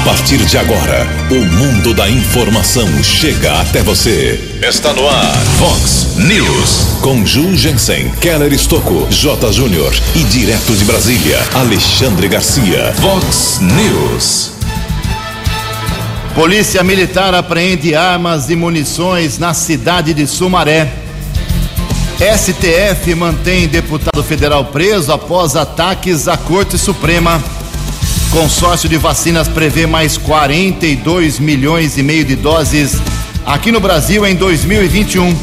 A partir de agora, o mundo da informação chega até você. Está no ar, Fox News. Com Ju Jensen, Keller Estocco, J. Júnior e direto de Brasília, Alexandre Garcia. Fox News. Polícia Militar apreende armas e munições na cidade de Sumaré. STF mantém deputado federal preso após ataques à Corte Suprema. Consórcio de vacinas prevê mais 42 milhões e meio de doses aqui no Brasil em 2021.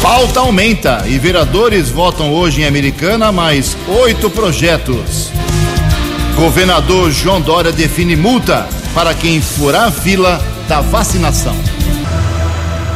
Pauta aumenta e vereadores votam hoje em Americana mais oito projetos. Governador João Dória define multa para quem furar a fila da vacinação.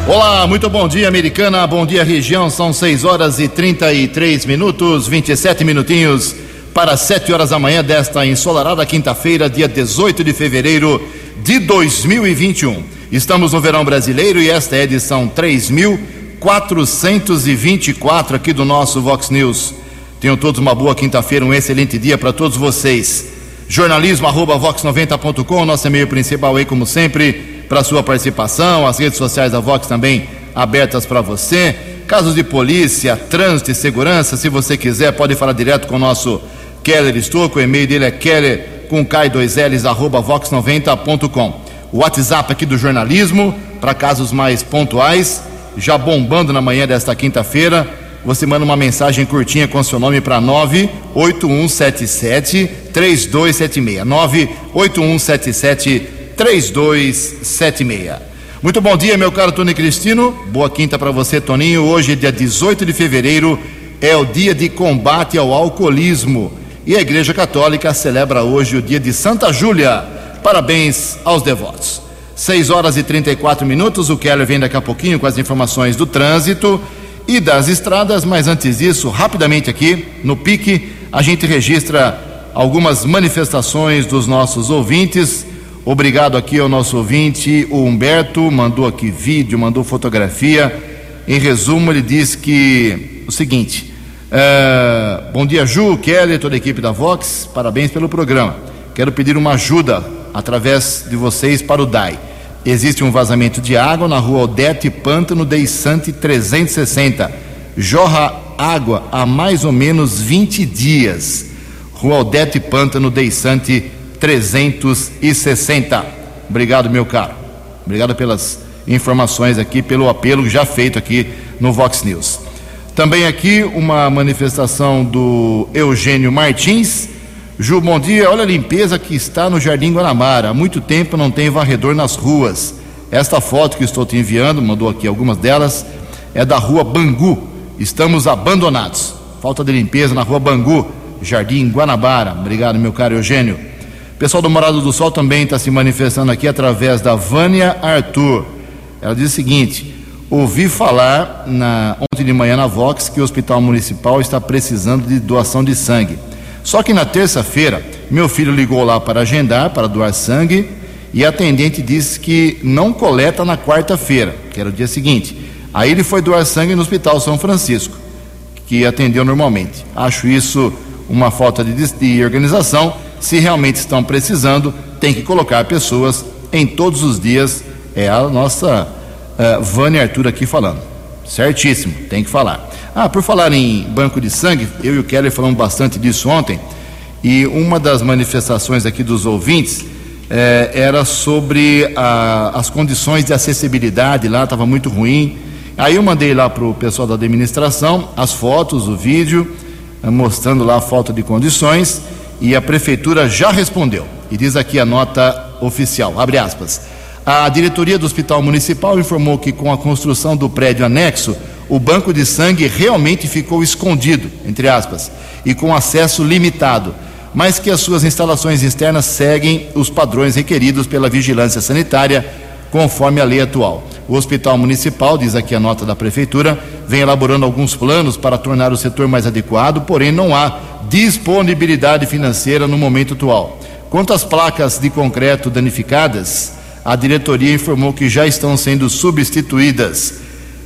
Olá, muito bom dia, Americana. Bom dia, região. São 6 horas e 33 minutos, 27 minutinhos para 7 horas da manhã desta ensolarada quinta-feira, dia 18 de fevereiro de 2021. Estamos no verão brasileiro e esta é a edição 3424 aqui do nosso Vox News. Tenham todos uma boa quinta-feira, um excelente dia para todos vocês. Jornalismo arroba vox90.com, nosso e-mail principal aí, como sempre, para sua participação. As redes sociais da Vox também abertas para você. Casos de polícia, trânsito e segurança, se você quiser, pode falar direto com o nosso Keller Estouco, o e-mail dele é keller com K2Ls, arroba vox90.com. O WhatsApp aqui do jornalismo, para casos mais pontuais, já bombando na manhã desta quinta-feira. Você manda uma mensagem curtinha com seu nome para 98177 3276. 98177 3276. Muito bom dia, meu caro Tony Cristino. Boa quinta para você, Toninho. Hoje, dia 18 de fevereiro, é o dia de combate ao alcoolismo. E a Igreja Católica celebra hoje o dia de Santa Júlia. Parabéns aos devotos. 6 horas e 34 minutos. O Keller vem daqui a pouquinho com as informações do trânsito e das estradas, mas antes disso, rapidamente aqui no pique, a gente registra algumas manifestações dos nossos ouvintes. Obrigado aqui ao nosso ouvinte, o Humberto, mandou aqui vídeo, mandou fotografia. Em resumo, ele diz que o seguinte: é, bom dia, Ju, Kelly, toda a equipe da Vox, parabéns pelo programa. Quero pedir uma ajuda através de vocês para o DAI. Existe um vazamento de água na rua Odete Pântano Deissante 360. Jorra água há mais ou menos 20 dias. Rua Odete Pântano Deissante 360. Obrigado, meu caro. Obrigado pelas informações aqui, pelo apelo já feito aqui no Vox News. Também aqui uma manifestação do Eugênio Martins. Ju, bom dia. Olha a limpeza que está no Jardim Guanabara. Há muito tempo não tem varredor nas ruas. Esta foto que estou te enviando, mandou aqui algumas delas, é da rua Bangu. Estamos abandonados. Falta de limpeza na rua Bangu, Jardim Guanabara. Obrigado, meu caro Eugênio. Pessoal do Morado do Sol também está se manifestando aqui através da Vânia Arthur. Ela diz o seguinte: ouvi falar na, ontem de manhã na Vox que o Hospital Municipal está precisando de doação de sangue. Só que na terça-feira, meu filho ligou lá para agendar, para doar sangue, e a atendente disse que não coleta na quarta-feira, que era o dia seguinte. Aí ele foi doar sangue no Hospital São Francisco, que atendeu normalmente. Acho isso uma falta de, de organização. Se realmente estão precisando, tem que colocar pessoas em todos os dias. É a nossa uh, Vânia Arthur aqui falando. Certíssimo, tem que falar. Ah, por falar em banco de sangue, eu e o Keller falamos bastante disso ontem, e uma das manifestações aqui dos ouvintes eh, era sobre a, as condições de acessibilidade lá, estava muito ruim. Aí eu mandei lá para o pessoal da administração as fotos, o vídeo, eh, mostrando lá a falta de condições, e a prefeitura já respondeu. E diz aqui a nota oficial, abre aspas. A diretoria do Hospital Municipal informou que, com a construção do prédio anexo, o banco de sangue realmente ficou escondido, entre aspas, e com acesso limitado, mas que as suas instalações externas seguem os padrões requeridos pela vigilância sanitária, conforme a lei atual. O Hospital Municipal, diz aqui a nota da Prefeitura, vem elaborando alguns planos para tornar o setor mais adequado, porém não há disponibilidade financeira no momento atual. Quanto às placas de concreto danificadas, a diretoria informou que já estão sendo substituídas.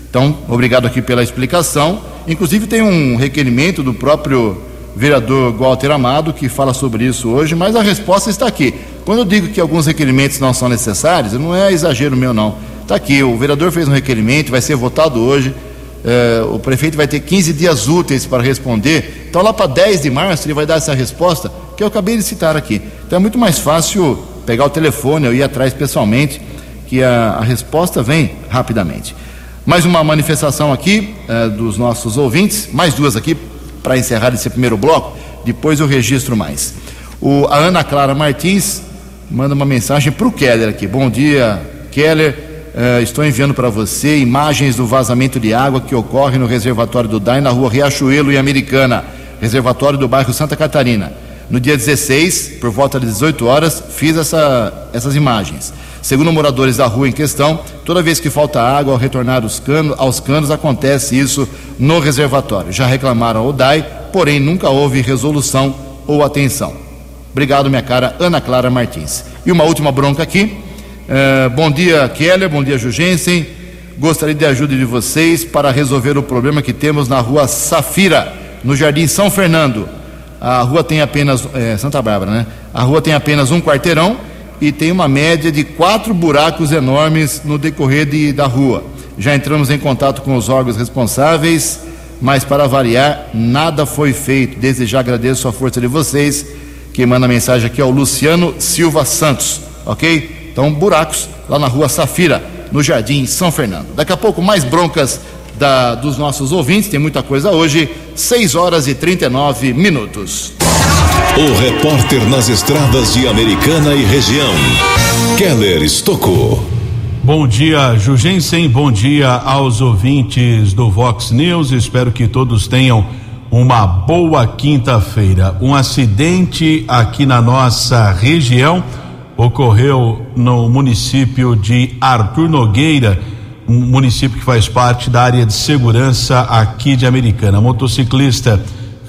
Então, obrigado aqui pela explicação. Inclusive, tem um requerimento do próprio vereador Walter Amado, que fala sobre isso hoje, mas a resposta está aqui. Quando eu digo que alguns requerimentos não são necessários, não é exagero meu, não. Está aqui, o vereador fez um requerimento, vai ser votado hoje. É, o prefeito vai ter 15 dias úteis para responder. Então, lá para 10 de março, ele vai dar essa resposta que eu acabei de citar aqui. Então, é muito mais fácil pegar o telefone ou ir atrás pessoalmente, que a, a resposta vem rapidamente. Mais uma manifestação aqui é, dos nossos ouvintes, mais duas aqui para encerrar esse primeiro bloco, depois eu registro mais. O, a Ana Clara Martins manda uma mensagem para o Keller aqui. Bom dia, Keller. Uh, estou enviando para você imagens do vazamento de água que ocorre no reservatório do DAI na rua Riachuelo e Americana, reservatório do bairro Santa Catarina. No dia 16, por volta das 18 horas, fiz essa, essas imagens. Segundo moradores da rua em questão, toda vez que falta água ao retornar cano, aos canos, acontece isso no reservatório. Já reclamaram ao DAI, porém nunca houve resolução ou atenção. Obrigado, minha cara Ana Clara Martins. E uma última bronca aqui. Uh, bom dia, Keller. Bom dia, Jugensen. Gostaria de ajuda de vocês para resolver o problema que temos na rua Safira, no Jardim São Fernando. A rua tem apenas. É, Santa Bárbara, né? A rua tem apenas um quarteirão e tem uma média de quatro buracos enormes no decorrer de, da rua. Já entramos em contato com os órgãos responsáveis, mas para variar, nada foi feito. Desde já agradeço a força de vocês. Quem manda mensagem aqui é o Luciano Silva Santos, ok? Então, buracos lá na rua Safira, no Jardim São Fernando. Daqui a pouco, mais broncas da, dos nossos ouvintes, tem muita coisa hoje, 6 horas e 39 minutos. O repórter nas estradas de Americana e região, Keller Estocou. Bom dia, Jugensen. Bom dia aos ouvintes do Vox News. Espero que todos tenham uma boa quinta-feira. Um acidente aqui na nossa região ocorreu no município de Arthur Nogueira, um município que faz parte da área de segurança aqui de Americana. Motociclista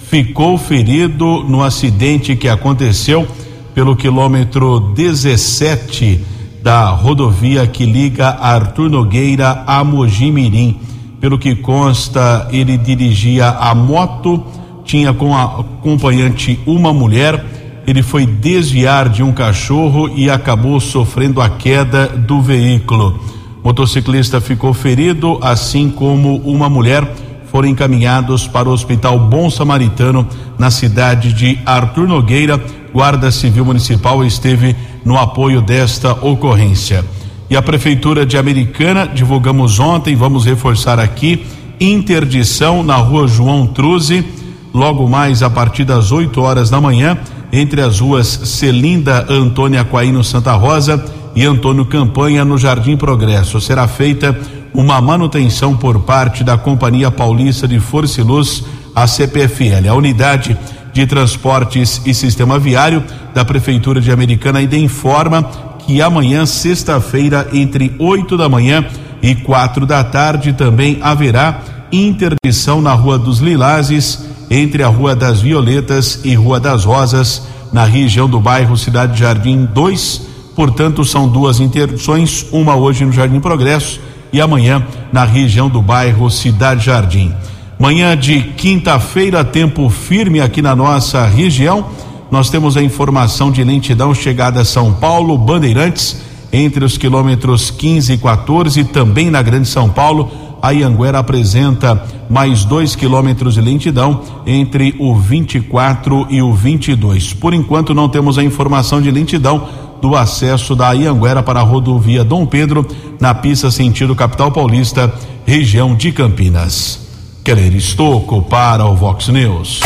ficou ferido no acidente que aconteceu pelo quilômetro 17 da rodovia que liga Arthur Nogueira a Mojimirim. Pelo que consta, ele dirigia a moto, tinha com a acompanhante uma mulher ele foi desviar de um cachorro e acabou sofrendo a queda do veículo. Motociclista ficou ferido, assim como uma mulher foram encaminhados para o Hospital Bom Samaritano na cidade de Arthur Nogueira. Guarda Civil Municipal esteve no apoio desta ocorrência. E a Prefeitura de Americana, divulgamos ontem, vamos reforçar aqui, interdição na rua João Truze, logo mais a partir das 8 horas da manhã entre as ruas Celinda Antônia Aquaino Santa Rosa e Antônio Campanha no Jardim Progresso. Será feita uma manutenção por parte da Companhia Paulista de Força e Luz, a CPFL. A unidade de transportes e sistema viário da Prefeitura de Americana ainda informa que amanhã, sexta-feira, entre 8 da manhã e quatro da tarde, também haverá interdição na Rua dos Lilazes entre a Rua das Violetas e Rua das Rosas, na região do bairro Cidade Jardim 2. Portanto, são duas interdições, uma hoje no Jardim Progresso e amanhã na região do bairro Cidade Jardim. Manhã de quinta-feira, tempo firme aqui na nossa região. Nós temos a informação de lentidão chegada a São Paulo, Bandeirantes, entre os quilômetros 15 e 14, também na Grande São Paulo a Ianguera apresenta mais dois quilômetros de lentidão entre o 24 e o 22. Por enquanto, não temos a informação de lentidão do acesso da Ianguera para a rodovia Dom Pedro, na pista sentido capital paulista, região de Campinas. Querer Estoco para o Vox News.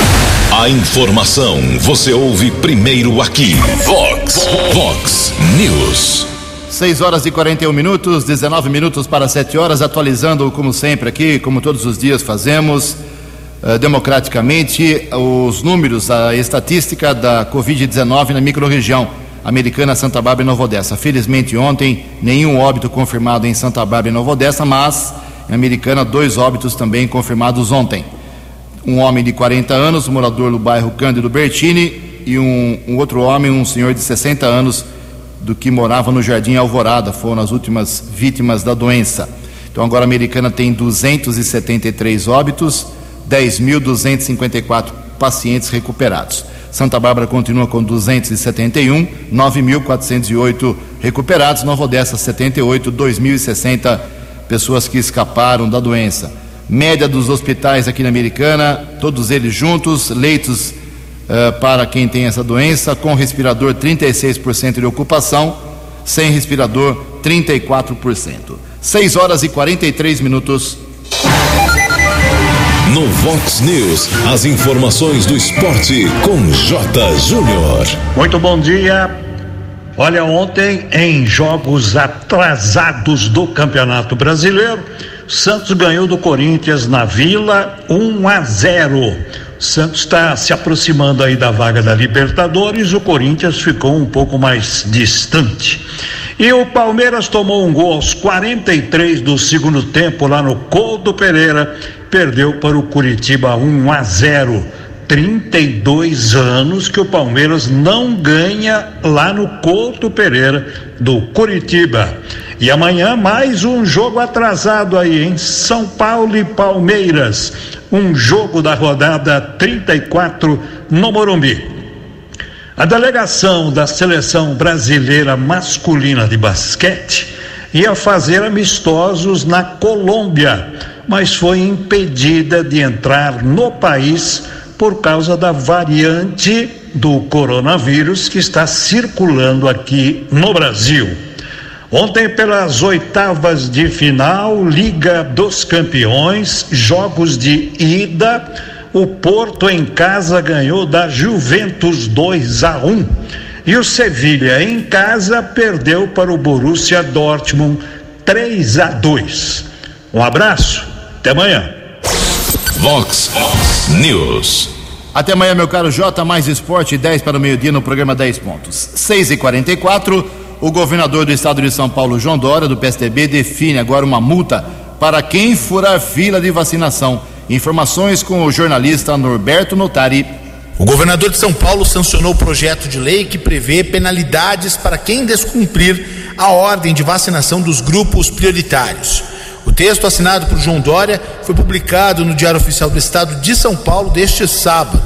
A informação você ouve primeiro aqui. Vox, Vox News. 6 horas e 41 minutos, 19 minutos para 7 horas, atualizando como sempre aqui, como todos os dias fazemos, uh, democraticamente, os números, a estatística da Covid-19 na microrregião americana Santa Bárbara e Nova Odessa. Felizmente ontem, nenhum óbito confirmado em Santa Bárbara e Nova Odessa, mas em Americana, dois óbitos também confirmados ontem. Um homem de 40 anos, morador do bairro Cândido Bertini, e um, um outro homem, um senhor de 60 anos, do que morava no Jardim Alvorada, foram as últimas vítimas da doença. Então agora a americana tem 273 óbitos, 10.254 pacientes recuperados. Santa Bárbara continua com 271, 9.408 recuperados. Nova Odessa, 78, 2.060 pessoas que escaparam da doença. Média dos hospitais aqui na Americana, todos eles juntos, leitos uh, para quem tem essa doença, com respirador 36% de ocupação, sem respirador 34%. 6 horas e 43 minutos. No Vox News, as informações do esporte com J. Júnior. Muito bom dia. Olha, ontem em jogos atrasados do Campeonato Brasileiro, Santos ganhou do Corinthians na Vila 1 a 0. Santos está se aproximando aí da vaga da Libertadores, o Corinthians ficou um pouco mais distante. E o Palmeiras tomou um gol aos 43 do segundo tempo lá no Couto Pereira, perdeu para o Curitiba 1 a 0. 32 anos que o Palmeiras não ganha lá no Couto Pereira do Curitiba. E amanhã mais um jogo atrasado aí em São Paulo e Palmeiras. Um jogo da rodada 34 no Morumbi. A delegação da seleção brasileira masculina de basquete ia fazer amistosos na Colômbia, mas foi impedida de entrar no país por causa da variante do coronavírus que está circulando aqui no Brasil. Ontem, pelas oitavas de final, Liga dos Campeões, jogos de ida o Porto em casa ganhou da Juventus 2 a 1 e o Sevilha em casa perdeu para o Borussia Dortmund 3 a 2. Um abraço, até amanhã. Vox News. Até amanhã, meu caro J, mais esporte, 10 para o meio-dia no programa 10 pontos. 6 e 44 o governador do estado de São Paulo, João Dória, do PSDB, define agora uma multa para quem furar fila de vacinação. Informações com o jornalista Norberto Notari. O governador de São Paulo sancionou o projeto de lei que prevê penalidades para quem descumprir a ordem de vacinação dos grupos prioritários. Texto assinado por João Dória foi publicado no Diário Oficial do Estado de São Paulo deste sábado.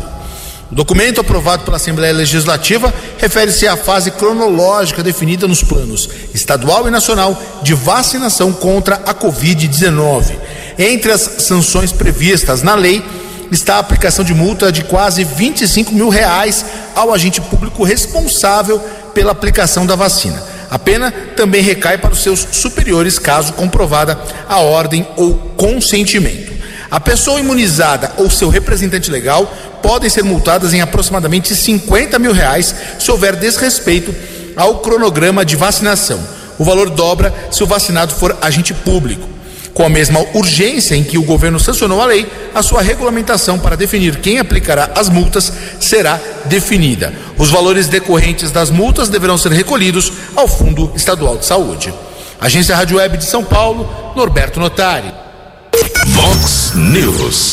O documento aprovado pela Assembleia Legislativa refere-se à fase cronológica definida nos planos estadual e nacional de vacinação contra a Covid-19 entre as sanções previstas na lei está a aplicação de multa de quase 25 mil reais ao agente público responsável pela aplicação da vacina. A pena também recai para os seus superiores, caso comprovada a ordem ou consentimento. A pessoa imunizada ou seu representante legal podem ser multadas em aproximadamente 50 mil reais se houver desrespeito ao cronograma de vacinação. O valor dobra se o vacinado for agente público. Com a mesma urgência em que o governo sancionou a lei, a sua regulamentação para definir quem aplicará as multas será definida. Os valores decorrentes das multas deverão ser recolhidos ao Fundo Estadual de Saúde. Agência Rádio Web de São Paulo, Norberto Notari. Vox News.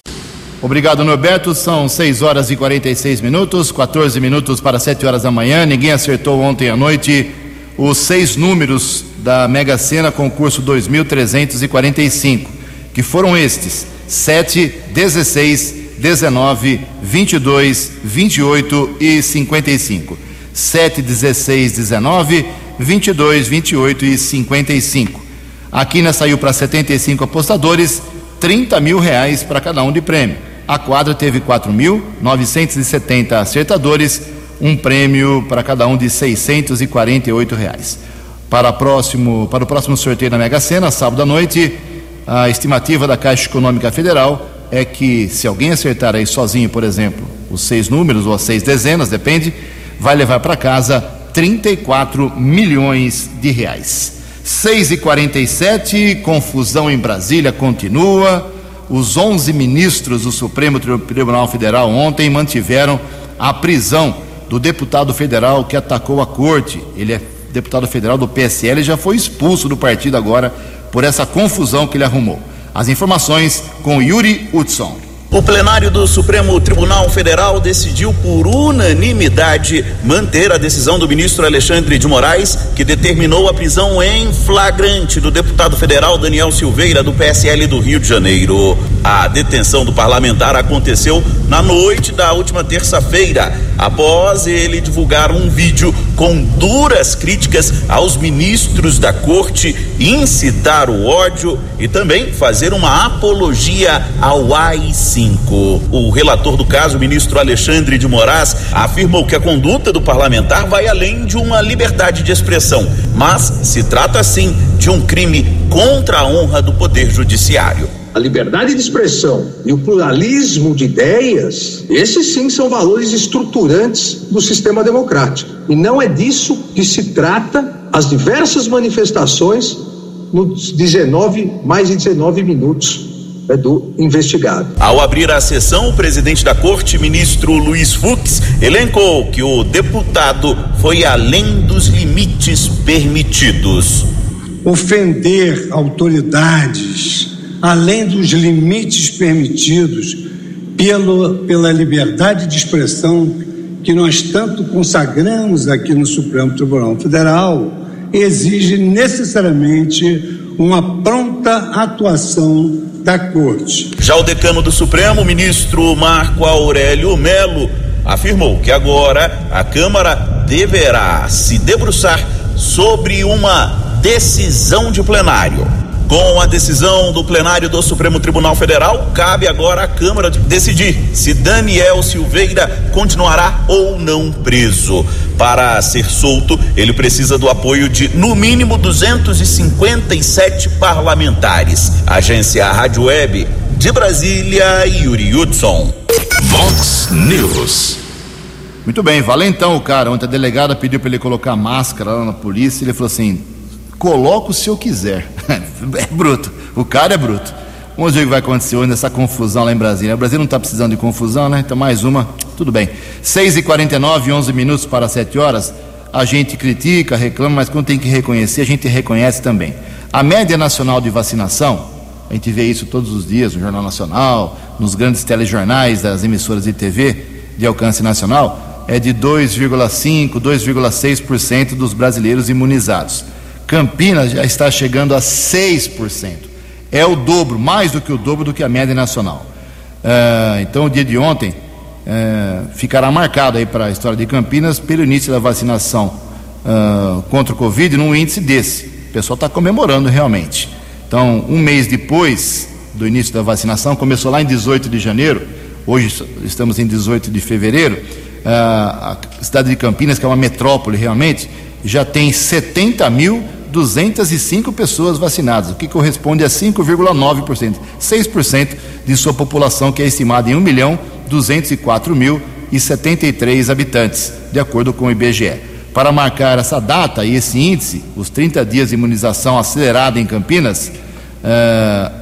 Obrigado, Norberto. São 6 horas e 46 minutos, 14 minutos para 7 horas da manhã. Ninguém acertou ontem à noite os seis números da Mega Sena concurso 2345, que foram estes: 7, 16, 19, 22, 28 e 55. 7, 16, 19, 22, 28 e 55. A quina saiu para 75 apostadores, 30 mil reais para cada um de prêmio. A quadra teve 4.970 acertadores um prêmio para cada um de 648 reais. Para, próximo, para o próximo sorteio da Mega Sena, sábado à noite, a estimativa da Caixa Econômica Federal é que se alguém acertar aí sozinho, por exemplo, os seis números ou as seis dezenas, depende, vai levar para casa 34 milhões de reais. 6 e 47 confusão em Brasília continua. Os 11 ministros do Supremo Tribunal Federal ontem mantiveram a prisão do deputado federal que atacou a corte. Ele é deputado federal do PSL e já foi expulso do partido agora por essa confusão que ele arrumou. As informações com Yuri Hudson. O plenário do Supremo Tribunal Federal decidiu por unanimidade manter a decisão do ministro Alexandre de Moraes, que determinou a prisão em flagrante do deputado federal Daniel Silveira, do PSL do Rio de Janeiro. A detenção do parlamentar aconteceu na noite da última terça-feira, após ele divulgar um vídeo com duras críticas aos ministros da corte, incitar o ódio e também fazer uma apologia ao AI-5. O relator do caso, ministro Alexandre de Moraes, afirmou que a conduta do parlamentar vai além de uma liberdade de expressão, mas se trata sim de um crime contra a honra do Poder Judiciário. A liberdade de expressão e o pluralismo de ideias, esses sim são valores estruturantes do sistema democrático. E não é disso que se trata as diversas manifestações nos 19, mais de 19 minutos do investigado. Ao abrir a sessão, o presidente da corte, ministro Luiz Fux, elencou que o deputado foi além dos limites permitidos. Ofender autoridades além dos limites permitidos pelo, pela liberdade de expressão que nós tanto consagramos aqui no Supremo Tribunal Federal, exige necessariamente uma pronta atuação da Corte. Já o decano do Supremo, ministro Marco Aurélio Melo, afirmou que agora a Câmara deverá se debruçar sobre uma decisão de plenário. Com a decisão do plenário do Supremo Tribunal Federal, cabe agora à Câmara decidir se Daniel Silveira continuará ou não preso. Para ser solto, ele precisa do apoio de, no mínimo, 257 parlamentares. Agência Rádio Web de Brasília, Yuri Hudson. Vox News. Muito bem, valentão o cara. Ontem a delegada pediu para ele colocar máscara lá na polícia. Ele falou assim: coloco se eu quiser. é bruto. O cara é bruto. Vamos ver o que vai acontecer hoje nessa confusão lá em Brasília. O Brasil não está precisando de confusão, né? Então, mais uma, tudo bem. 6h49, 11 minutos para 7 horas. A gente critica, reclama, mas quando tem que reconhecer, a gente reconhece também. A média nacional de vacinação, a gente vê isso todos os dias no Jornal Nacional, nos grandes telejornais das emissoras de TV de alcance nacional, é de 2,5%, 2,6% dos brasileiros imunizados. Campinas já está chegando a 6%. É o dobro, mais do que o dobro do que a média nacional. Uh, então, o dia de ontem uh, ficará marcado aí para a história de Campinas pelo início da vacinação uh, contra o Covid num índice desse. O pessoal está comemorando realmente. Então, um mês depois do início da vacinação, começou lá em 18 de janeiro, hoje estamos em 18 de fevereiro, a cidade de Campinas, que é uma metrópole realmente, já tem 70 mil 205 pessoas vacinadas, o que corresponde a 5,9%, 6% de sua população, que é estimada em 1 milhão 204 mil e 73 habitantes, de acordo com o IBGE. Para marcar essa data e esse índice, os 30 dias de imunização acelerada em Campinas, eh,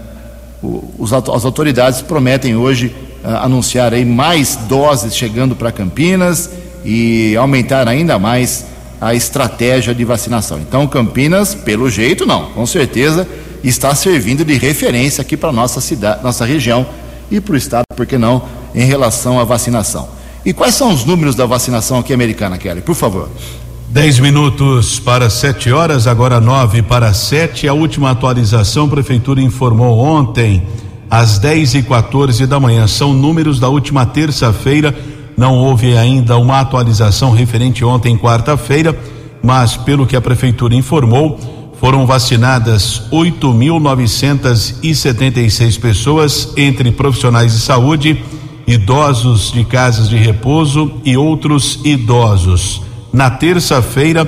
as autoridades prometem hoje eh, anunciar mais doses chegando para Campinas e aumentar ainda mais a estratégia de vacinação. Então, Campinas, pelo jeito, não, com certeza está servindo de referência aqui para nossa cidade, nossa região e para o estado, por que não, em relação à vacinação. E quais são os números da vacinação aqui americana, Kelly? Por favor. Dez minutos para sete horas, agora nove para sete. A última atualização, a Prefeitura informou ontem, às dez e quatorze da manhã. São números da última terça-feira não houve ainda uma atualização referente ontem, quarta-feira, mas pelo que a prefeitura informou, foram vacinadas 8.976 pessoas, entre profissionais de saúde, idosos de casas de repouso e outros idosos. Na terça-feira,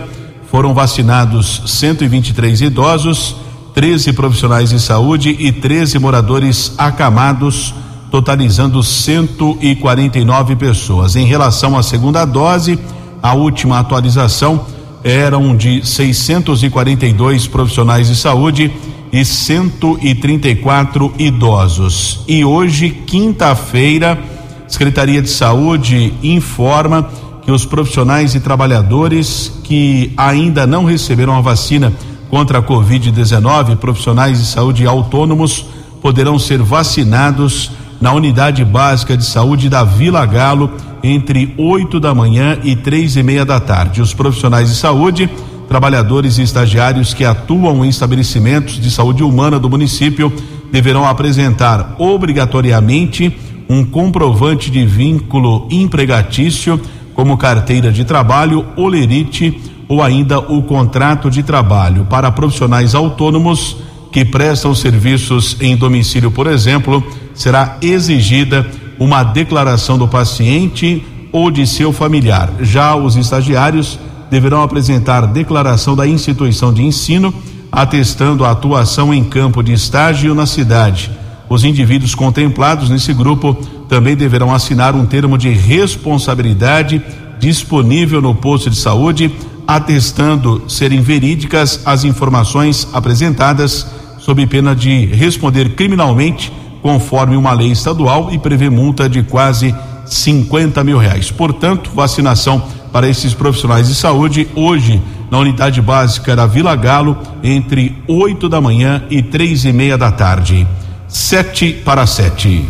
foram vacinados 123 idosos, 13 profissionais de saúde e 13 moradores acamados totalizando 149 pessoas. Em relação à segunda dose, a última atualização eram de 642 profissionais de saúde e 134 idosos. E hoje, quinta-feira, Secretaria de Saúde informa que os profissionais e trabalhadores que ainda não receberam a vacina contra a Covid-19, profissionais de saúde autônomos, poderão ser vacinados na unidade básica de saúde da Vila Galo entre 8 da manhã e três e meia da tarde. Os profissionais de saúde, trabalhadores e estagiários que atuam em estabelecimentos de saúde humana do município deverão apresentar obrigatoriamente um comprovante de vínculo empregatício, como carteira de trabalho, olerite ou ainda o contrato de trabalho. Para profissionais autônomos que prestam serviços em domicílio, por exemplo, será exigida uma declaração do paciente ou de seu familiar. Já os estagiários deverão apresentar declaração da instituição de ensino atestando a atuação em campo de estágio na cidade. Os indivíduos contemplados nesse grupo também deverão assinar um termo de responsabilidade disponível no posto de saúde, atestando serem verídicas as informações apresentadas, sob pena de responder criminalmente, conforme uma lei estadual e prevê multa de quase 50 mil reais. Portanto, vacinação para esses profissionais de saúde hoje na unidade básica da Vila Galo entre 8 da manhã e três e meia da tarde. Sete para sete.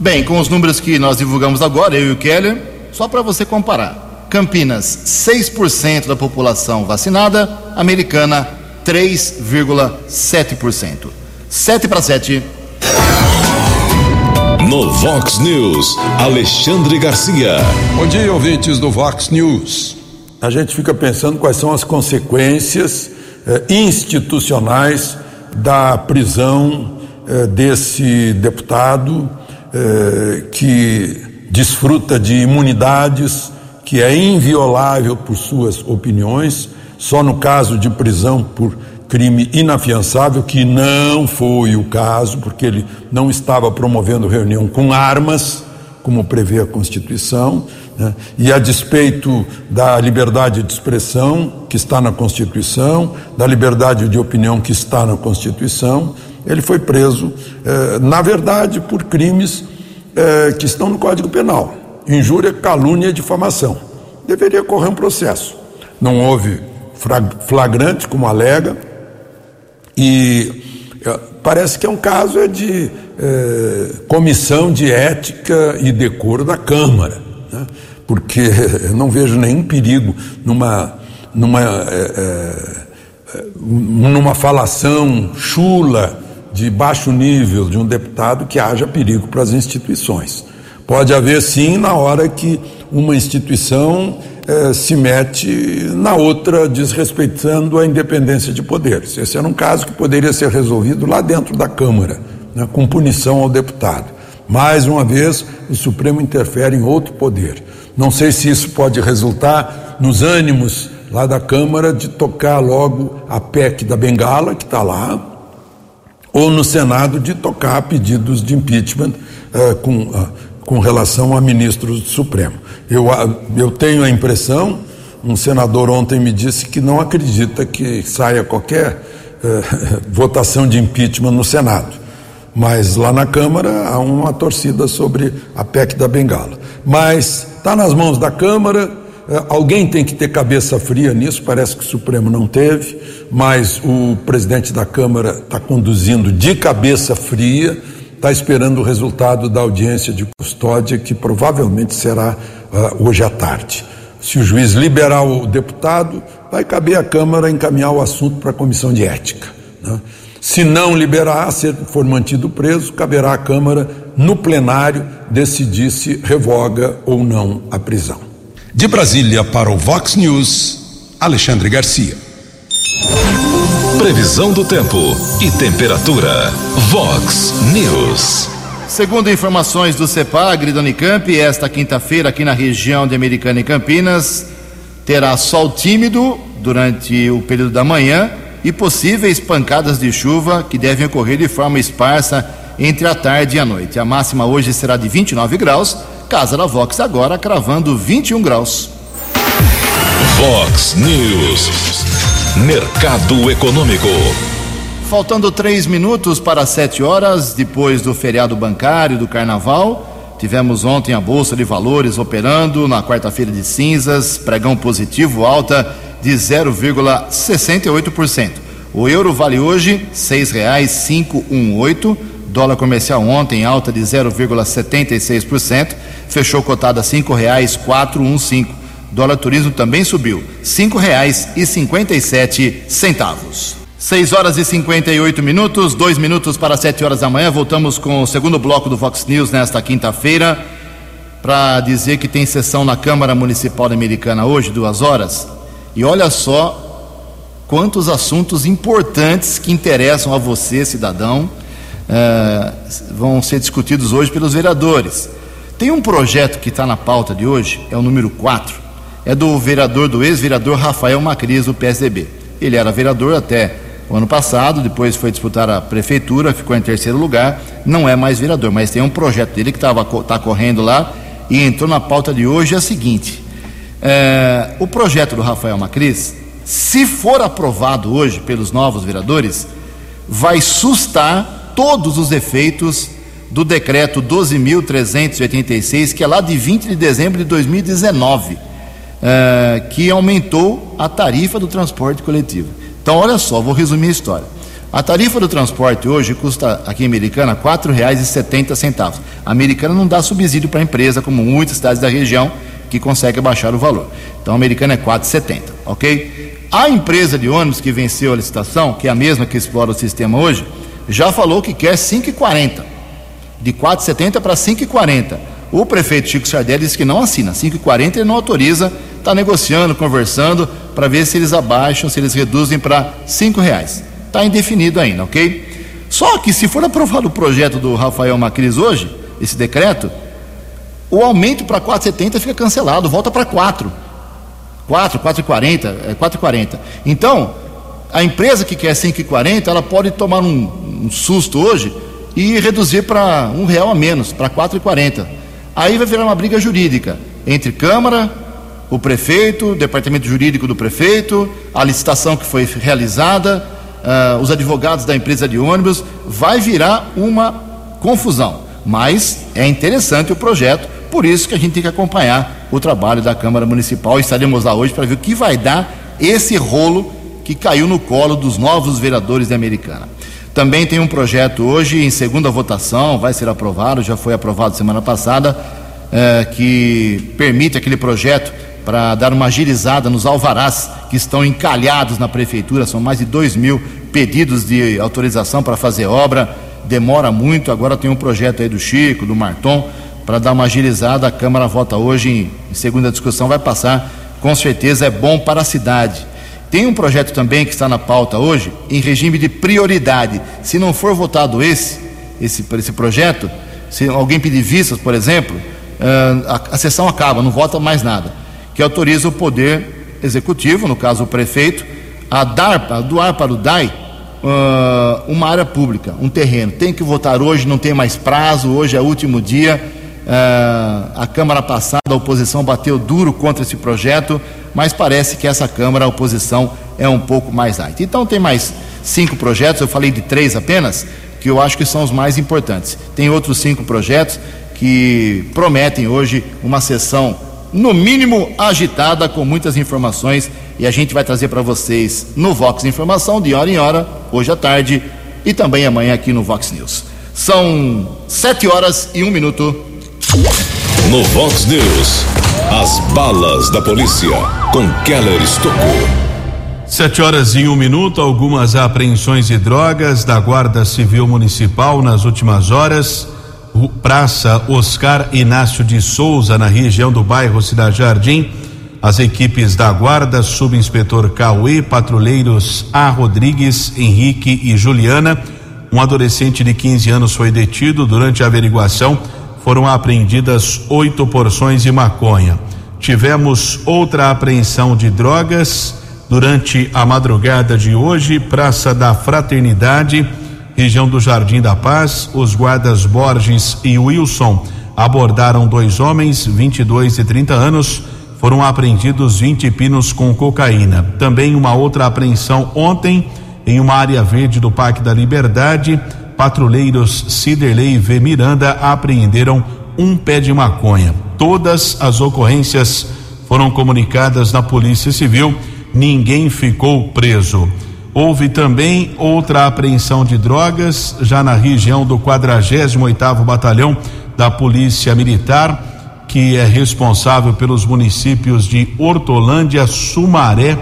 Bem, com os números que nós divulgamos agora, eu e o Keller, só para você comparar. Campinas, 6% da população vacinada, Americana, 3,7%. 7 para 7. No Vox News, Alexandre Garcia. Bom dia, ouvintes do Vox News. A gente fica pensando quais são as consequências eh, institucionais da prisão eh, desse deputado eh, que desfruta de imunidades, que é inviolável por suas opiniões, só no caso de prisão por crime inafiançável, que não foi o caso, porque ele não estava promovendo reunião com armas, como prevê a Constituição, né? e a despeito da liberdade de expressão que está na Constituição, da liberdade de opinião que está na Constituição, ele foi preso, eh, na verdade, por crimes eh, que estão no Código Penal: injúria, calúnia e difamação. Deveria correr um processo. Não houve flagrante, como alega, e eh, parece que é um caso é de eh, comissão de ética e decoro da Câmara, né? porque eu não vejo nenhum perigo numa, numa, eh, numa falação chula de baixo nível de um deputado que haja perigo para as instituições. Pode haver sim na hora que uma instituição eh, se mete na outra, desrespeitando a independência de poderes. Esse era um caso que poderia ser resolvido lá dentro da Câmara, né, com punição ao deputado. Mais uma vez, o Supremo interfere em outro poder. Não sei se isso pode resultar nos ânimos lá da Câmara de tocar logo a PEC da Bengala, que está lá, ou no Senado de tocar pedidos de impeachment uh, com, uh, com relação a ministros do Supremo. Eu, eu tenho a impressão, um senador ontem me disse que não acredita que saia qualquer eh, votação de impeachment no Senado. Mas lá na Câmara há uma torcida sobre a PEC da Bengala. Mas está nas mãos da Câmara, eh, alguém tem que ter cabeça fria nisso, parece que o Supremo não teve, mas o presidente da Câmara está conduzindo de cabeça fria, está esperando o resultado da audiência de custódia, que provavelmente será uh, hoje à tarde. Se o juiz liberar o deputado, vai caber à Câmara encaminhar o assunto para a comissão de ética. Né? Se não liberar, se for mantido preso, caberá à Câmara, no plenário, decidir se revoga ou não a prisão. De Brasília para o Vox News, Alexandre Garcia. Previsão do tempo e temperatura. Vox News. Segundo informações do CEPAGRE da Unicamp, esta quinta-feira aqui na região de Americana e Campinas terá sol tímido durante o período da manhã e possíveis pancadas de chuva que devem ocorrer de forma esparsa entre a tarde e a noite. A máxima hoje será de 29 graus, Casa da Vox agora cravando 21 graus. Vox News. Mercado Econômico. Faltando três minutos para sete horas, depois do feriado bancário do carnaval, tivemos ontem a Bolsa de Valores operando na quarta-feira de cinzas, pregão positivo, alta de 0,68%. O euro vale hoje R$ 6,518. Dólar comercial ontem alta de 0,76%, fechou cotado a R$ 5,415. Dólar turismo também subiu, R$ 5,57. 6 horas e 58 minutos, dois minutos para 7 horas da manhã. Voltamos com o segundo bloco do Fox News nesta quinta-feira para dizer que tem sessão na Câmara Municipal Americana hoje, duas horas. E olha só quantos assuntos importantes que interessam a você, cidadão, eh, vão ser discutidos hoje pelos vereadores. Tem um projeto que está na pauta de hoje, é o número 4, é do vereador, do ex-vereador Rafael Macris, do PSDB. Ele era vereador até o ano passado, depois foi disputar a prefeitura, ficou em terceiro lugar, não é mais vereador, mas tem um projeto dele que está correndo lá e entrou na pauta de hoje é a seguinte: é, o projeto do Rafael Macris, se for aprovado hoje pelos novos vereadores, vai sustar todos os efeitos do decreto 12.386, que é lá de 20 de dezembro de 2019, é, que aumentou a tarifa do transporte coletivo. Então, olha só, vou resumir a história. A tarifa do transporte hoje custa aqui em Americana R$ 4,70. A Americana não dá subsídio para a empresa, como muitas cidades da região que conseguem baixar o valor. Então, a Americana é R$ 4,70, ok? A empresa de ônibus que venceu a licitação, que é a mesma que explora o sistema hoje, já falou que quer R$ 5,40. De R$ 4,70 para R$ 5,40. O prefeito Chico Sardelli disse que não assina. R$ 5,40 ele não autoriza está negociando, conversando, para ver se eles abaixam, se eles reduzem para cinco reais. Está indefinido ainda, ok? Só que se for aprovado o projeto do Rafael Macris hoje, esse decreto, o aumento para 4,70 fica cancelado, volta para 4. 4, 4,40, é 4,40. Então, a empresa que quer 5,40, ela pode tomar um, um susto hoje e reduzir para um real a menos, para 4,40. Aí vai virar uma briga jurídica entre Câmara, o prefeito, o departamento jurídico do prefeito, a licitação que foi realizada, uh, os advogados da empresa de ônibus, vai virar uma confusão. Mas é interessante o projeto, por isso que a gente tem que acompanhar o trabalho da Câmara Municipal. Estaremos lá hoje para ver o que vai dar esse rolo que caiu no colo dos novos vereadores da Americana. Também tem um projeto hoje em segunda votação, vai ser aprovado, já foi aprovado semana passada, eh, que permite aquele projeto para dar uma agilizada nos alvarás que estão encalhados na prefeitura. São mais de 2 mil pedidos de autorização para fazer obra. Demora muito. Agora tem um projeto aí do Chico, do Marton, para dar uma agilizada. A Câmara vota hoje em, em segunda discussão, vai passar. Com certeza é bom para a cidade. Tem um projeto também que está na pauta hoje, em regime de prioridade. Se não for votado esse, esse, esse projeto, se alguém pedir vistas, por exemplo, ah, a, a sessão acaba, não vota mais nada que autoriza o Poder Executivo, no caso o prefeito, a dar, a doar para o DAI uh, uma área pública, um terreno. Tem que votar hoje, não tem mais prazo, hoje é o último dia. Uh, a Câmara passada, a oposição bateu duro contra esse projeto, mas parece que essa Câmara, a oposição, é um pouco mais light. Então tem mais cinco projetos, eu falei de três apenas, que eu acho que são os mais importantes. Tem outros cinco projetos que prometem hoje uma sessão no mínimo agitada, com muitas informações, e a gente vai trazer para vocês no Vox Informação, de hora em hora, hoje à tarde e também amanhã aqui no Vox News. São sete horas e um minuto. No Vox News, as balas da polícia com Keller Estocou. Sete horas e um minuto, algumas apreensões de drogas da Guarda Civil Municipal nas últimas horas. Praça Oscar Inácio de Souza, na região do bairro Cidade Jardim. As equipes da Guarda, Subinspetor Cauê, patrulheiros A. Rodrigues, Henrique e Juliana. Um adolescente de 15 anos foi detido. Durante a averiguação, foram apreendidas oito porções de maconha. Tivemos outra apreensão de drogas durante a madrugada de hoje, Praça da Fraternidade região do Jardim da Paz, os guardas Borges e Wilson abordaram dois homens, 22 e 30 anos. Foram apreendidos 20 pinos com cocaína. Também uma outra apreensão ontem em uma área verde do Parque da Liberdade. Patrulheiros Ciderley V. Miranda apreenderam um pé de maconha. Todas as ocorrências foram comunicadas na Polícia Civil. Ninguém ficou preso. Houve também outra apreensão de drogas já na região do 48º Batalhão da Polícia Militar, que é responsável pelos municípios de Hortolândia, Sumaré,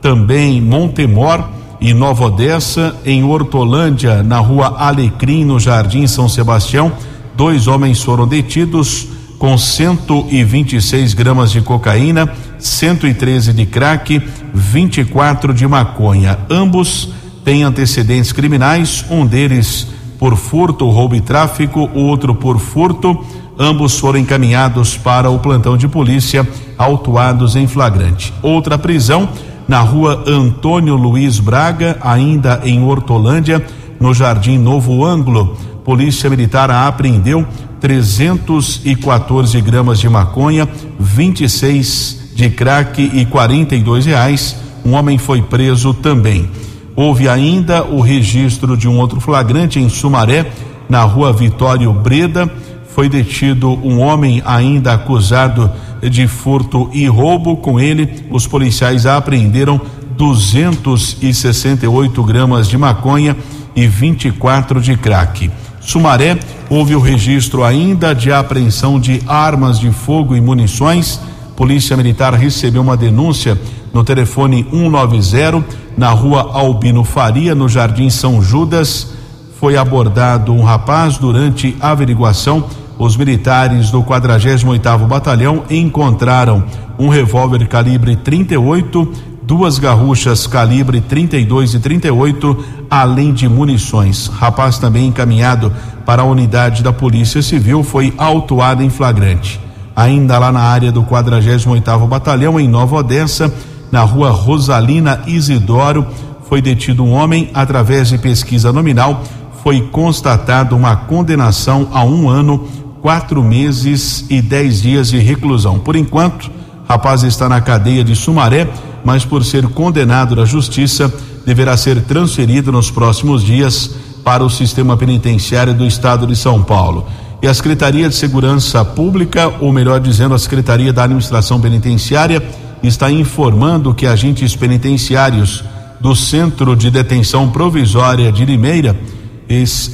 também Montemor e Nova Odessa, em Hortolândia, na rua Alecrim, no Jardim São Sebastião. Dois homens foram detidos com 126 gramas de cocaína, 113 de crack, 24 de maconha. Ambos têm antecedentes criminais, um deles por furto, roubo e tráfico, o outro por furto. Ambos foram encaminhados para o plantão de polícia, autuados em flagrante. Outra prisão na rua Antônio Luiz Braga, ainda em Hortolândia, no Jardim Novo Ângulo. Polícia Militar apreendeu 314 gramas de maconha, 26 de crack e 42 reais. Um homem foi preso também. Houve ainda o registro de um outro flagrante em Sumaré, na rua Vitório Breda. Foi detido um homem ainda acusado de furto e roubo. Com ele, os policiais apreenderam 268 gramas de maconha e 24 de crack. Sumaré, houve o registro ainda de apreensão de armas de fogo e munições. Polícia Militar recebeu uma denúncia no telefone 190 na rua Albino Faria, no Jardim São Judas. Foi abordado um rapaz durante a averiguação os militares do 48º Batalhão encontraram um revólver calibre 38, duas garruchas calibre 32 e 38, além de munições. Rapaz também encaminhado para a unidade da Polícia Civil foi autuado em flagrante. Ainda lá na área do 48º Batalhão em Nova Odessa, na rua Rosalina Isidoro, foi detido um homem através de pesquisa nominal foi constatado uma condenação a um ano quatro meses e dez dias de reclusão. Por enquanto, rapaz está na cadeia de Sumaré, mas por ser condenado na justiça, deverá ser transferido nos próximos dias para o sistema penitenciário do estado de São Paulo. E a Secretaria de Segurança Pública, ou melhor dizendo, a Secretaria da Administração Penitenciária, está informando que agentes penitenciários do Centro de Detenção Provisória de Limeira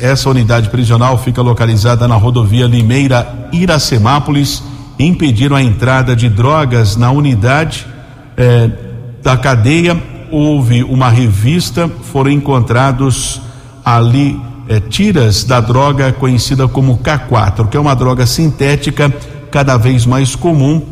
essa unidade prisional fica localizada na rodovia Limeira-Iracemápolis. Impediram a entrada de drogas na unidade eh, da cadeia. Houve uma revista, foram encontrados ali eh, tiras da droga conhecida como K4, que é uma droga sintética cada vez mais comum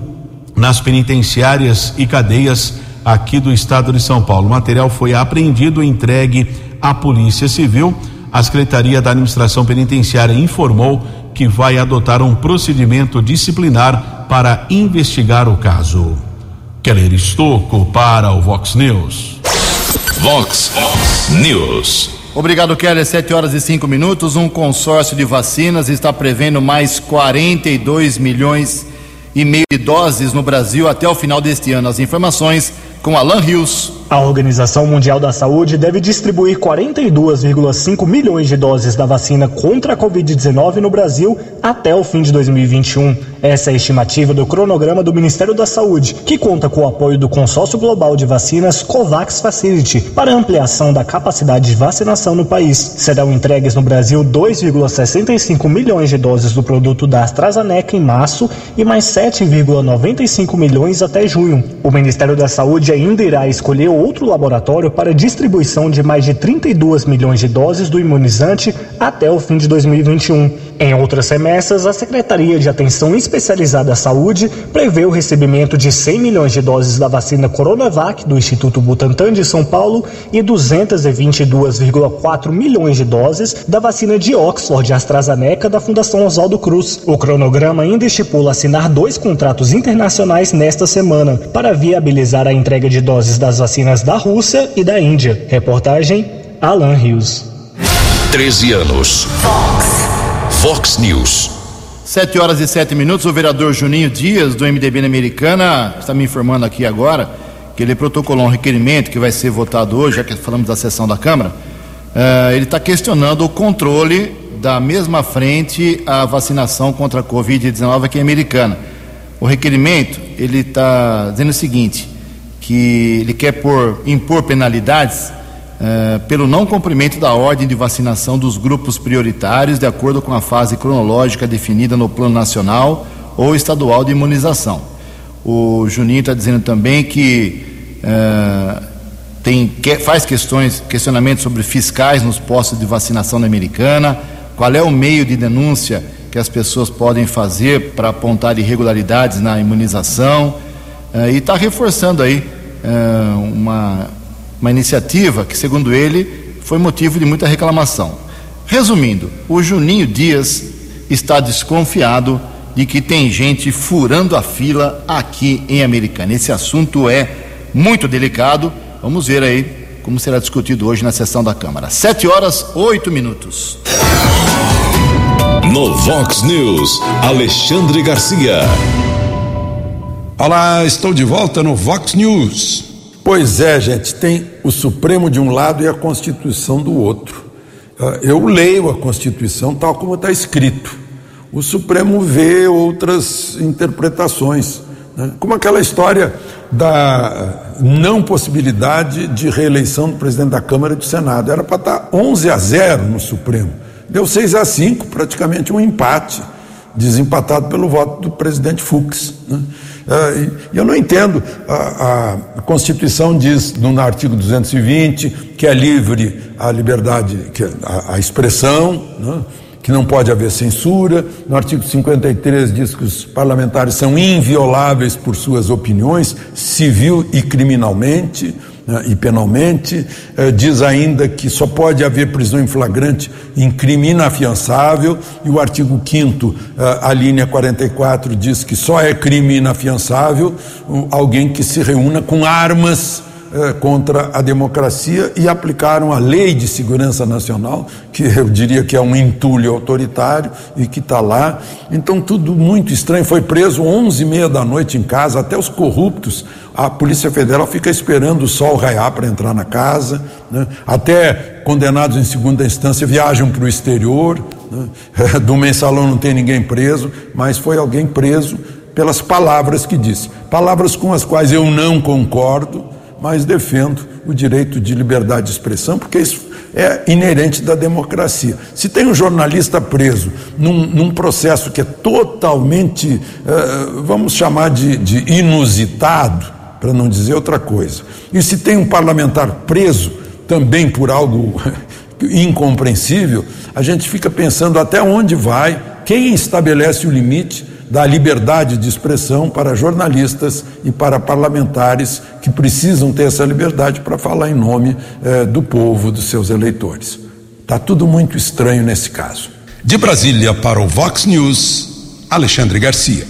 nas penitenciárias e cadeias aqui do estado de São Paulo. O material foi apreendido e entregue à Polícia Civil a Secretaria da Administração Penitenciária informou que vai adotar um procedimento disciplinar para investigar o caso. Keller Estocco para o Vox News. Vox News. Obrigado, Keller. Sete horas e cinco minutos. Um consórcio de vacinas está prevendo mais 42 milhões e meio de doses no Brasil até o final deste ano. As informações com Alan Rios. A Organização Mundial da Saúde deve distribuir 42,5 milhões de doses da vacina contra a Covid-19 no Brasil até o fim de 2021. Essa é a estimativa do cronograma do Ministério da Saúde, que conta com o apoio do Consórcio Global de Vacinas COVAX Facility para ampliação da capacidade de vacinação no país. Serão entregues no Brasil 2,65 milhões de doses do produto da AstraZeneca em março e mais 7,95 milhões até junho. O Ministério da Saúde ainda irá escolher outro laboratório para distribuição de mais de 32 milhões de doses do imunizante até o fim de 2021. Em outras remessas, a Secretaria de Atenção Especializada à Saúde prevê o recebimento de 100 milhões de doses da vacina Coronavac do Instituto Butantan de São Paulo e 222,4 milhões de doses da vacina de Oxford AstraZeneca da Fundação Oswaldo Cruz. O cronograma ainda estipula assinar dois contratos internacionais nesta semana para viabilizar a entrega de doses das vacinas da Rússia e da Índia. Reportagem Alan Rios. 13 anos. Fox. Fox News. Sete horas e sete minutos. O vereador Juninho Dias, do MDB na Americana, está me informando aqui agora que ele protocolou um requerimento que vai ser votado hoje, já que falamos da sessão da Câmara. Uh, ele está questionando o controle da mesma frente à vacinação contra a Covid-19 aqui em Americana. O requerimento, ele está dizendo o seguinte, que ele quer por, impor penalidades uh, pelo não cumprimento da ordem de vacinação dos grupos prioritários de acordo com a fase cronológica definida no Plano Nacional ou Estadual de Imunização. O Juninho está dizendo também que uh, tem, faz questões, questionamentos sobre fiscais nos postos de vacinação na Americana, qual é o meio de denúncia que as pessoas podem fazer para apontar irregularidades na imunização uh, e está reforçando aí uma, uma iniciativa que, segundo ele, foi motivo de muita reclamação. Resumindo, o Juninho Dias está desconfiado de que tem gente furando a fila aqui em Americana. Esse assunto é muito delicado. Vamos ver aí como será discutido hoje na sessão da Câmara. Sete horas, oito minutos. No Vox News, Alexandre Garcia. Olá, estou de volta no Vox News. Pois é, gente, tem o Supremo de um lado e a Constituição do outro. Ah, eu leio a Constituição tal como está escrito o Supremo vê outras interpretações, né? como aquela história da não possibilidade de reeleição do presidente da Câmara e do Senado. Era para estar 11 a 0 no Supremo. Deu 6 a 5, praticamente um empate, desempatado pelo voto do presidente Fux. Né? E eu não entendo. A, Constituição diz no artigo 220 que é livre a liberdade, a, a expressão. Né? que não pode haver censura. No artigo 53 diz que os parlamentares são invioláveis por suas opiniões, civil e criminalmente né, e penalmente. Eh, diz ainda que só pode haver prisão em flagrante em crime inafiançável. E o artigo 5 eh, a linha 44 diz que só é crime inafiançável alguém que se reúna com armas eh, contra a democracia e aplicaram a Lei de Segurança Nacional, que eu diria que é um entulho autoritário e que está lá. Então, tudo muito estranho. Foi preso 11 e meia da noite em casa, até os corruptos. A Polícia Federal fica esperando o sol raiar para entrar na casa. Né? Até condenados em segunda instância viajam para o exterior. Né? Do mensalão não tem ninguém preso, mas foi alguém preso pelas palavras que disse. Palavras com as quais eu não concordo mas defendo o direito de liberdade de expressão, porque isso é inerente da democracia. Se tem um jornalista preso num, num processo que é totalmente, uh, vamos chamar de, de inusitado, para não dizer outra coisa, e se tem um parlamentar preso também por algo incompreensível, a gente fica pensando até onde vai, quem estabelece o limite da liberdade de expressão para jornalistas e para parlamentares que precisam ter essa liberdade para falar em nome eh, do povo, dos seus eleitores. Está tudo muito estranho nesse caso. De Brasília para o Vox News, Alexandre Garcia.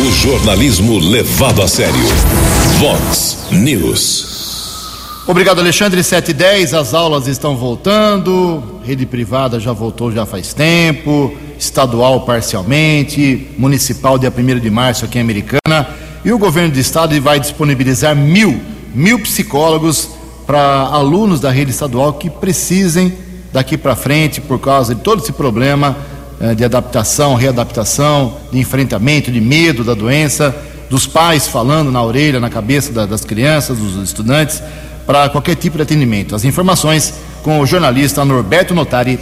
O jornalismo levado a sério. Vox News. Obrigado, Alexandre. 710, as aulas estão voltando, rede privada já voltou já faz tempo, estadual parcialmente, municipal dia 1 de março aqui em Americana. E o governo do estado vai disponibilizar mil, mil psicólogos para alunos da rede estadual que precisem daqui para frente, por causa de todo esse problema eh, de adaptação, readaptação, de enfrentamento, de medo da doença, dos pais falando na orelha, na cabeça da, das crianças, dos estudantes para qualquer tipo de atendimento. As informações com o jornalista Norberto Notari.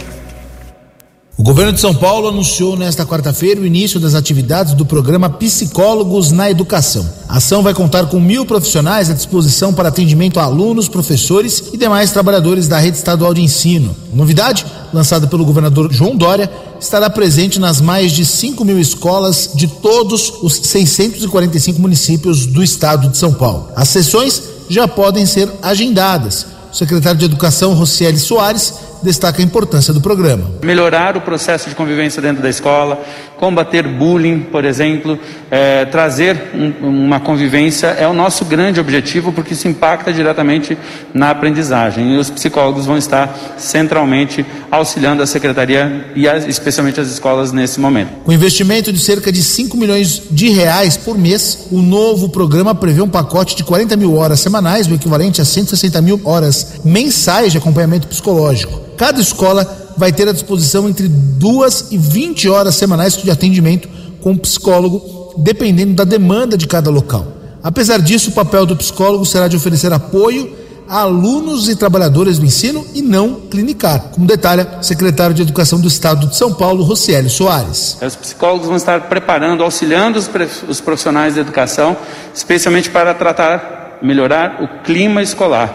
O governo de São Paulo anunciou nesta quarta-feira o início das atividades do programa Psicólogos na Educação. A ação vai contar com mil profissionais à disposição para atendimento a alunos, professores e demais trabalhadores da rede estadual de ensino. A novidade, lançada pelo governador João Dória, estará presente nas mais de 5 mil escolas de todos os 645 municípios do estado de São Paulo. As sessões já podem ser agendadas. O secretário de Educação, Rocieli Soares, destaca a importância do programa. Melhorar o processo de convivência dentro da escola, combater bullying, por exemplo, é, trazer um, uma convivência é o nosso grande objetivo, porque isso impacta diretamente na aprendizagem. E os psicólogos vão estar centralmente auxiliando a secretaria e as, especialmente as escolas nesse momento. Com investimento de cerca de 5 milhões de reais por mês, o novo programa prevê um pacote de 40 mil horas semanais, o equivalente a 160 mil horas mensais de acompanhamento psicológico. Cada escola vai ter à disposição entre duas e 20 horas semanais de atendimento com psicólogo, dependendo da demanda de cada local. Apesar disso, o papel do psicólogo será de oferecer apoio a alunos e trabalhadores do ensino e não clinicar, como detalha o secretário de Educação do Estado de São Paulo, Rocieli Soares. Os psicólogos vão estar preparando, auxiliando os profissionais de educação, especialmente para tratar, melhorar o clima escolar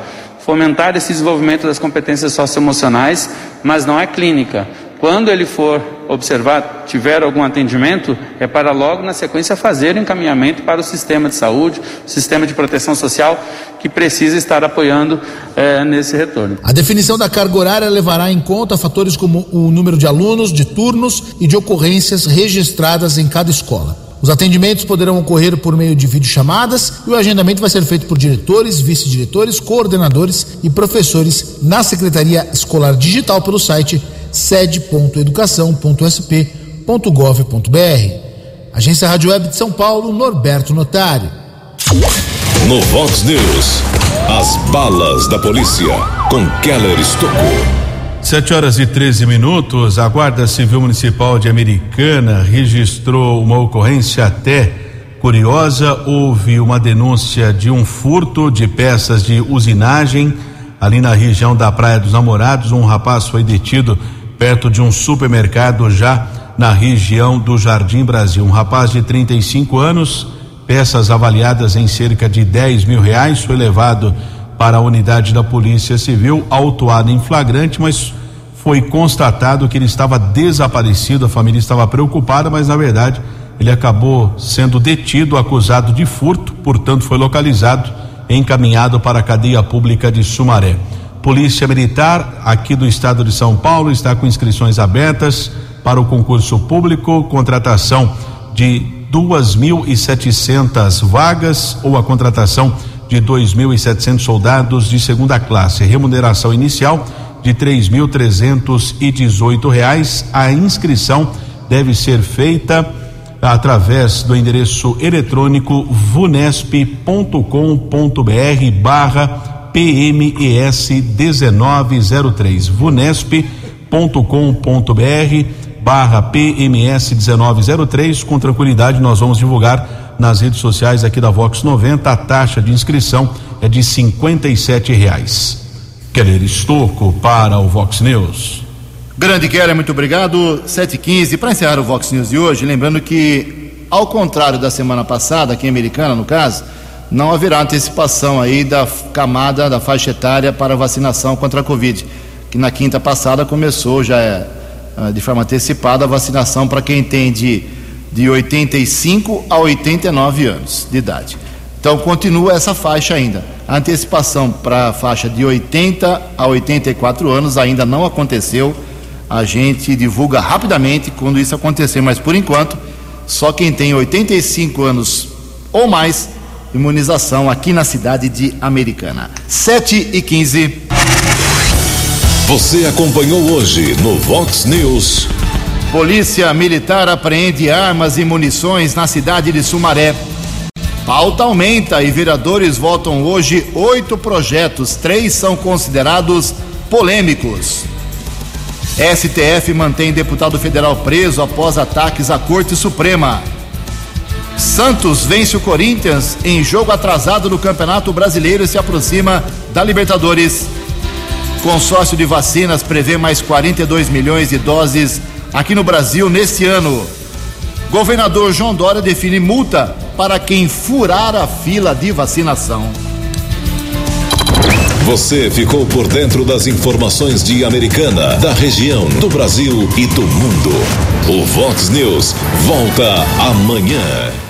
fomentar esse desenvolvimento das competências socioemocionais, mas não é clínica. Quando ele for observar, tiver algum atendimento, é para logo na sequência fazer o encaminhamento para o sistema de saúde, o sistema de proteção social, que precisa estar apoiando eh, nesse retorno. A definição da carga horária levará em conta fatores como o número de alunos, de turnos e de ocorrências registradas em cada escola. Os atendimentos poderão ocorrer por meio de videochamadas e o agendamento vai ser feito por diretores, vice-diretores, coordenadores e professores na Secretaria Escolar Digital pelo site sede.educação.sp.gov.br. Agência Rádio Web de São Paulo, Norberto Notário. No Vox News, as balas da polícia com Keller Estocou. Sete horas e 13 minutos, a Guarda Civil Municipal de Americana registrou uma ocorrência até curiosa. Houve uma denúncia de um furto de peças de usinagem ali na região da Praia dos Namorados. Um rapaz foi detido perto de um supermercado já na região do Jardim Brasil. Um rapaz de 35 anos, peças avaliadas em cerca de 10 mil reais, foi levado para a unidade da Polícia Civil, autuado em flagrante, mas foi constatado que ele estava desaparecido. A família estava preocupada, mas na verdade ele acabou sendo detido, acusado de furto, portanto foi localizado e encaminhado para a cadeia pública de Sumaré. Polícia Militar aqui do estado de São Paulo está com inscrições abertas para o concurso público, contratação de 2.700 vagas ou a contratação de 2.700 soldados de segunda classe. Remuneração inicial de três mil trezentos e dezoito reais. A inscrição deve ser feita através do endereço eletrônico vunesp.com.br barra PMES 1903 vunesp.com.br barra PMS 1903 com tranquilidade nós vamos divulgar nas redes sociais aqui da Vox 90 a taxa de inscrição é de sete reais Keller Estocco para o Vox News. Grande Keller, muito obrigado. 7h15. Para encerrar o Vox News de hoje, lembrando que, ao contrário da semana passada, aqui em Americana, no caso, não haverá antecipação aí da camada da faixa etária para vacinação contra a Covid, que na quinta passada começou já é, de forma antecipada a vacinação para quem tem de, de 85 a 89 anos de idade. Então continua essa faixa ainda. A antecipação para a faixa de 80 a 84 anos ainda não aconteceu. A gente divulga rapidamente quando isso acontecer, mas por enquanto, só quem tem 85 anos ou mais, imunização aqui na cidade de Americana. 7 e 15. Você acompanhou hoje no Vox News. Polícia Militar apreende armas e munições na cidade de Sumaré. Pauta aumenta e vereadores votam hoje oito projetos, três são considerados polêmicos. STF mantém deputado federal preso após ataques à Corte Suprema. Santos vence o Corinthians em jogo atrasado no Campeonato Brasileiro e se aproxima da Libertadores. Consórcio de vacinas prevê mais 42 milhões de doses aqui no Brasil neste ano. Governador João Dória define multa para quem furar a fila de vacinação. Você ficou por dentro das informações de Americana, da região, do Brasil e do mundo. O Vox News volta amanhã.